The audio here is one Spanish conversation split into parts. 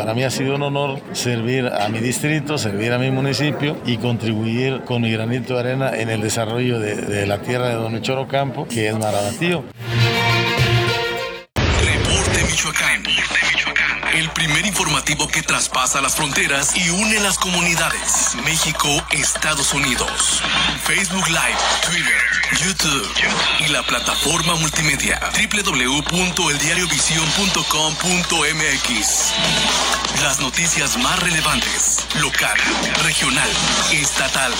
para mí ha sido un honor servir a mi distrito, servir a mi municipio y contribuir con mi granito de arena en el desarrollo de, la tierra de Don Echoro Campo, que es Marabatío. Reporte Michoacán. Primer informativo que traspasa las fronteras y une las comunidades. México, Estados Unidos. Facebook Live, Twitter, YouTube y la plataforma multimedia www.eldiariovision.com.mx. Las noticias más relevantes, local, regional, estatal,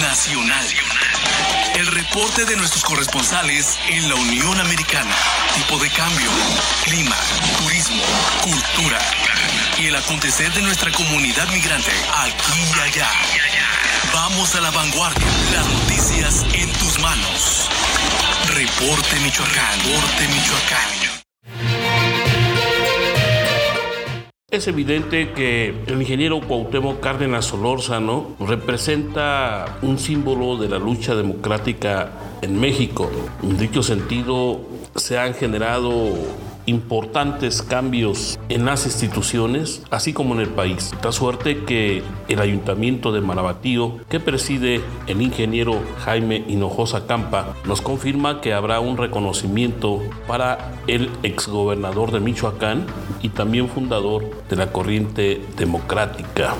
nacional. El reporte de nuestros corresponsales en la Unión Americana. Tipo de cambio, clima, turismo, cultura y el acontecer de nuestra comunidad migrante aquí y allá. Vamos a la vanguardia. Las noticias en tus manos. Reporte Michoacán. Reporte Michoacán. Es evidente que el ingeniero Cuauhtémoc Cárdenas Solórzano representa un símbolo de la lucha democrática en México. En dicho sentido, se han generado importantes cambios en las instituciones, así como en el país. Da suerte que el ayuntamiento de Marabatío, que preside el ingeniero Jaime Hinojosa Campa, nos confirma que habrá un reconocimiento para el exgobernador de Michoacán y también fundador de la corriente democrática.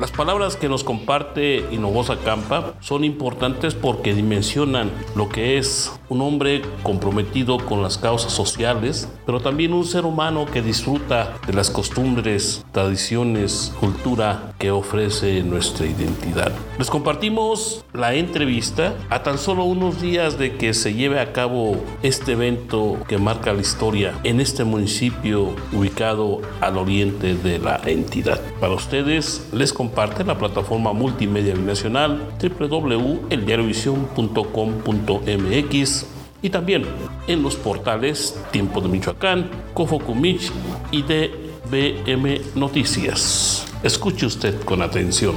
Las palabras que nos comparte Hinojosa Campa son importantes porque dimensionan lo que es un hombre comprometido con las causas sociales, pero también un ser humano que disfruta de las costumbres, tradiciones, cultura que ofrece nuestra identidad. Les compartimos la entrevista a tan solo unos días de que se lleve a cabo este evento que marca la historia en este municipio ubicado al oriente de la entidad. Para ustedes les comparte la plataforma multimedia binacional www.eldiariovision.com.mx y también en los portales Tiempo de Michoacán, Cofocumich y DBM Noticias. Escuche usted con atención.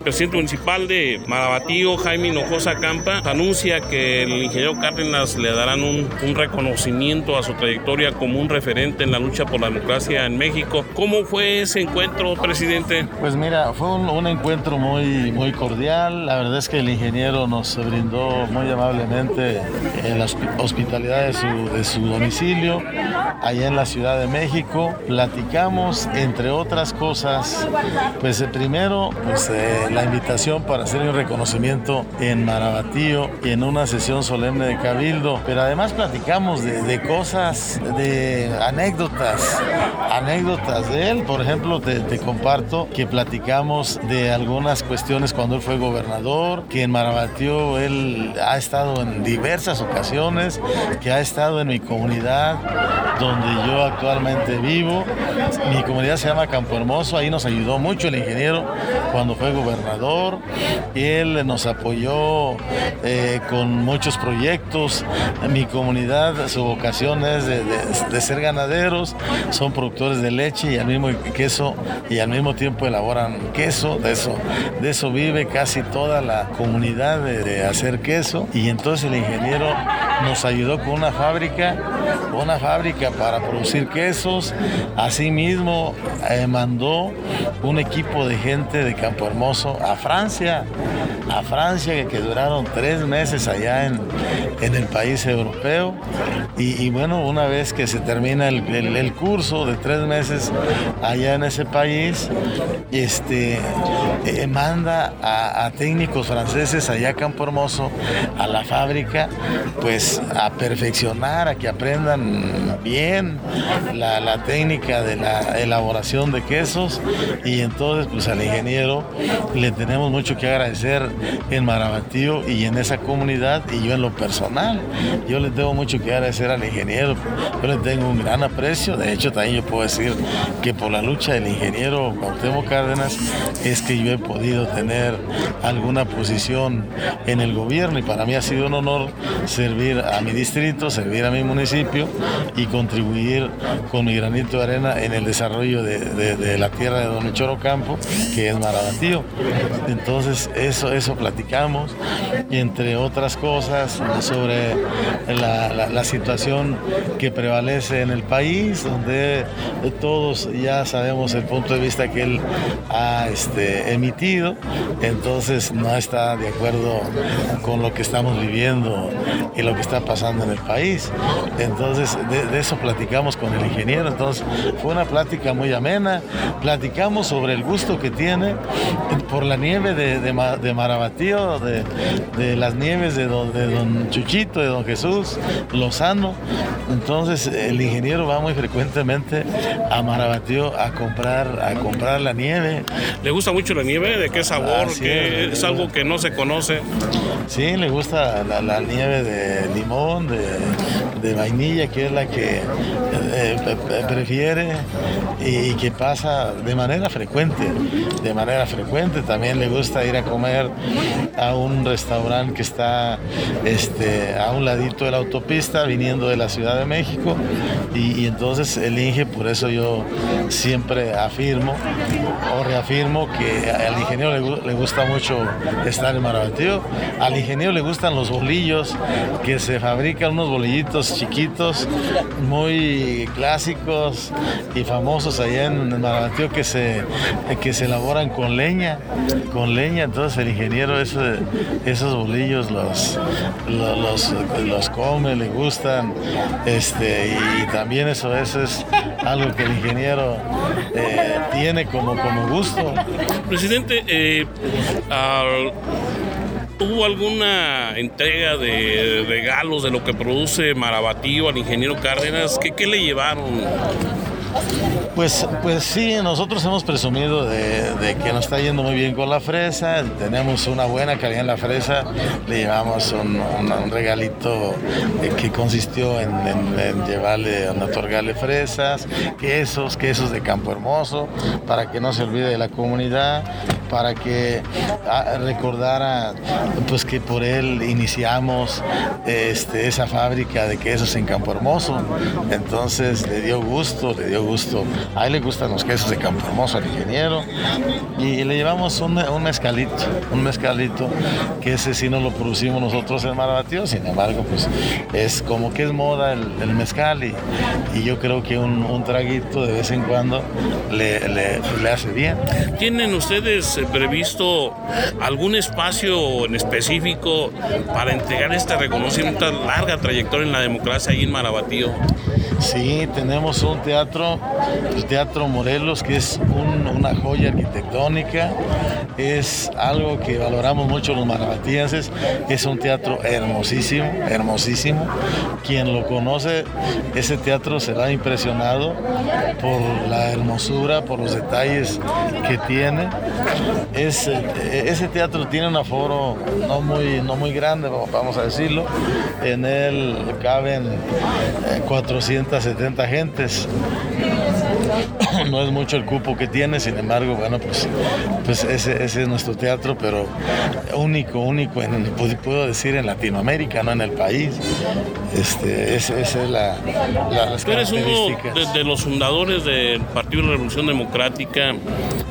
El presidente municipal de Marabatío, Jaime Hinojosa Campa, anuncia que el ingeniero Cárdenas le darán un, reconocimiento a su trayectoria como un referente en la lucha por la democracia en México. ¿Cómo fue ese encuentro, presidente? Pues mira, fue un, encuentro muy, muy cordial. La verdad es que el ingeniero nos brindó muy amablemente en la hospitalidad de su, de su domicilio, allá en la Ciudad de México. Platicamos, entre otras cosas, pues primero, pues... Eh, la invitación para hacer un reconocimiento en Marabatío en una sesión solemne de Cabildo. Pero además platicamos de, de cosas, de anécdotas, anécdotas de él. Por ejemplo, te, te, comparto que platicamos de algunas cuestiones cuando él fue gobernador, que en Marabatío él ha estado en diversas ocasiones, que ha estado en mi comunidad donde yo actualmente vivo. Mi comunidad se llama Campo Hermoso, ahí nos ayudó mucho el ingeniero cuando fue gobernador él nos apoyó eh, con muchos proyectos. Mi comunidad, su vocación es de, de, ser ganaderos, son productores de leche y al mismo queso y al mismo tiempo elaboran queso. De eso, de eso vive casi toda la comunidad de hacer queso. Y entonces el ingeniero nos ayudó con una fábrica, una fábrica para producir quesos. Asimismo eh, mandó un equipo de gente de Campo Hermoso a Francia, a Francia que, duraron tres meses allá en, en el país europeo. Y, bueno, una vez que se termina el, el, el, curso de tres meses allá en ese país, este, eh, manda a, a, técnicos franceses allá a Campo Hermoso, a la fábrica, pues a perfeccionar, a que aprendan bien la, técnica de la elaboración de quesos. Y entonces, pues al ingeniero le tenemos mucho que agradecer en Marabatío y en esa comunidad y yo en lo personal. Yo le tengo mucho que agradecer al ingeniero, yo le tengo un gran aprecio, de hecho también yo puedo decir que por la lucha del ingeniero Cuauhtémoc Cárdenas es que yo he podido tener alguna posición en el gobierno y para mí ha sido un honor servir a mi distrito, servir a mi municipio y contribuir con mi granito de arena en el desarrollo de, de, de la tierra de Don Echoro Campo, que es Marabatío. Entonces, eso, eso platicamos, y entre otras cosas, sobre sobre la, situación que prevalece en el país, donde todos ya sabemos el punto de vista que él ha este, emitido, entonces no está de acuerdo con lo que estamos viviendo y lo que está pasando en el país. Entonces, de, eso platicamos con el ingeniero. Entonces, fue una plática muy amena. Platicamos sobre el gusto que tiene por la nieve de, de, Marabatío, de, de, las nieves de don, de don Chuchito, de don Jesús, Lozano. Entonces, el ingeniero va muy frecuentemente a Marabatío a comprar, a comprar la nieve. ¿Le gusta mucho la nieve? ¿De qué sabor? es, algo que no se conoce. Sí, le gusta la, nieve de limón, de, vainilla, que es la que eh, eh, prefiere y, que pasa de manera frecuente. De manera frecuente. También le gusta ir a comer a un restaurante que está este, a un ladito de la autopista, viniendo de la Ciudad de México. Y, entonces elige, por eso yo siempre afirmo o reafirmo que al ingeniero le, le gusta mucho estar en Marabatío. Al ingeniero le gustan los bolillos, que se fabrican unos bolillitos chiquitos, muy clásicos y famosos allá en Marabatío que se, que se elaboran con leña, con leña. Entonces el ingeniero esos bolillos los, los, los, come, le gustan. Este, y también eso, eso es algo que el ingeniero eh, tiene como, como gusto. Presidente, eh, ¿Hubo alguna entrega de regalos de lo que produce Marabatío al ingeniero Cárdenas? ¿Qué, qué le llevaron? Pues, pues sí, nosotros hemos presumido de, que nos está yendo muy bien con la fresa, tenemos una buena calidad en la fresa, le llevamos un, regalito eh, que consistió en, llevarle, en otorgarle fresas, quesos, quesos de Campo Hermoso, para que no se olvide de la comunidad, para que ah, recordara pues que por él iniciamos este, esa fábrica de quesos en Campo Hermoso, entonces le dio gusto, le dio gusto. A él le gustan los quesos de Campo Hermoso al ingeniero. Y, le llevamos un, mezcalito, un mezcalito, que ese sí no lo producimos nosotros en Marabatío, sin embargo, pues es como que es moda el, mezcal y, yo creo que un, traguito de vez en cuando le, le, hace bien. ¿Tienen ustedes previsto algún espacio en específico para entregar este reconocimiento larga trayectoria en la democracia ahí en Marabatío? Sí, tenemos un teatro, el Teatro Morelos, que es una joya arquitectónica, es algo que valoramos mucho los marabatíenses, es un teatro hermosísimo, hermosísimo. Quien lo conoce, ese teatro será impresionado por la hermosura, por los detalles que tiene. Ese teatro tiene un aforo no muy, no muy grande, vamos a decirlo. En él caben 400 eh, 70 gentes. No es mucho el cupo que tiene, sin embargo, bueno, pues, pues ese, es nuestro teatro, pero único, único, en, puedo decir en Latinoamérica, no en el país. Este, esa, es la, la Tú eres uno de, los fundadores del Partido de la Revolución Democrática.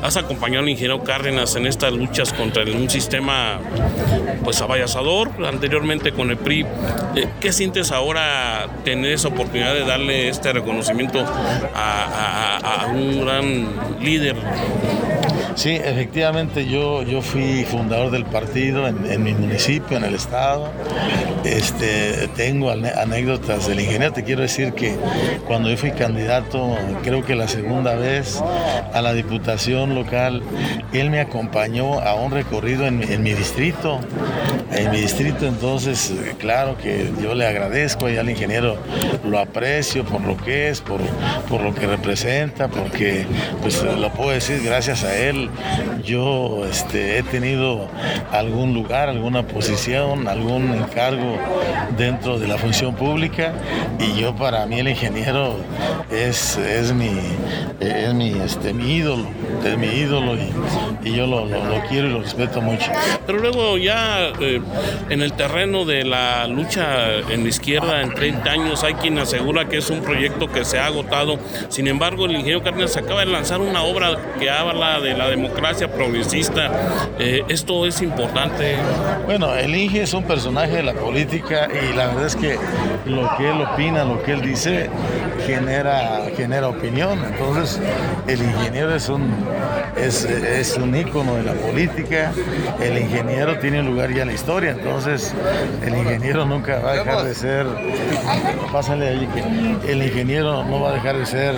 Has acompañado al ingeniero Cárdenas en estas luchas contra un sistema pues avallasador, anteriormente con el PRI. Eh, ¿Qué sientes ahora tener esa oportunidad de darle este reconocimiento a, un gran líder. Sí, efectivamente yo, yo fui fundador del partido en, mi municipio, en el estado. Este, tengo anécdotas del ingeniero. Te quiero decir que cuando yo fui candidato, creo que la segunda vez a la diputación local, él me acompañó a un recorrido en, en mi distrito. En mi distrito, entonces, claro que yo le agradezco y al ingeniero lo aprecio por lo que es, por, por lo que representa, porque pues lo puedo decir gracias a él. Yo este, he tenido algún lugar, alguna posición, algún encargo dentro de la función pública y yo para mí el ingeniero es, es, mi, es mi, este, mi ídolo, es mi ídolo y, yo lo, quiero y lo respeto mucho. Pero luego ya eh, en el terreno de la lucha en la izquierda en 30 años hay quien asegura que es un proyecto que se ha agotado. Sin embargo, el ingeniero Cárdenas acaba de lanzar una obra que habla de la democracia progresista. Eh, esto es importante. Bueno, el Inge es un personaje de la política y la verdad es que lo que él opina, lo que él dice, genera, genera opinión. Entonces, el ingeniero es un, es, es un ícono de la política, el ingeniero tiene lugar ya en la historia, entonces el ingeniero nunca va a dejar de ser, pásale allí que el ingeniero no va a dejar de ser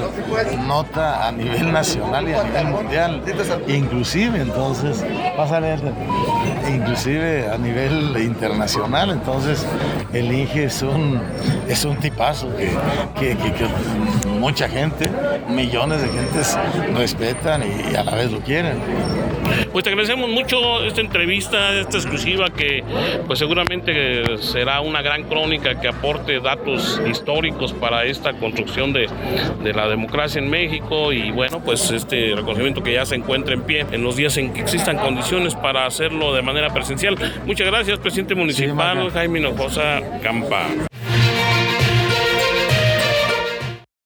nota a nivel nacional y a nivel mundial, inclusive entonces, pásale, inclusive a nivel internacional, entonces el Inge es un, es un tipazo que mucha gente, millones de gentes respetan y a la vez lo quieren. Pues te agradecemos mucho esta entrevista, esta exclusiva que pues seguramente será una gran crónica que aporte datos históricos para esta construcción de, de la democracia en México y bueno, pues este reconocimiento que ya se encuentra en pie en los días en que existan condiciones para hacerlo de manera presencial. Muchas gracias, presidente municipal Jaime Hinojosa Campa.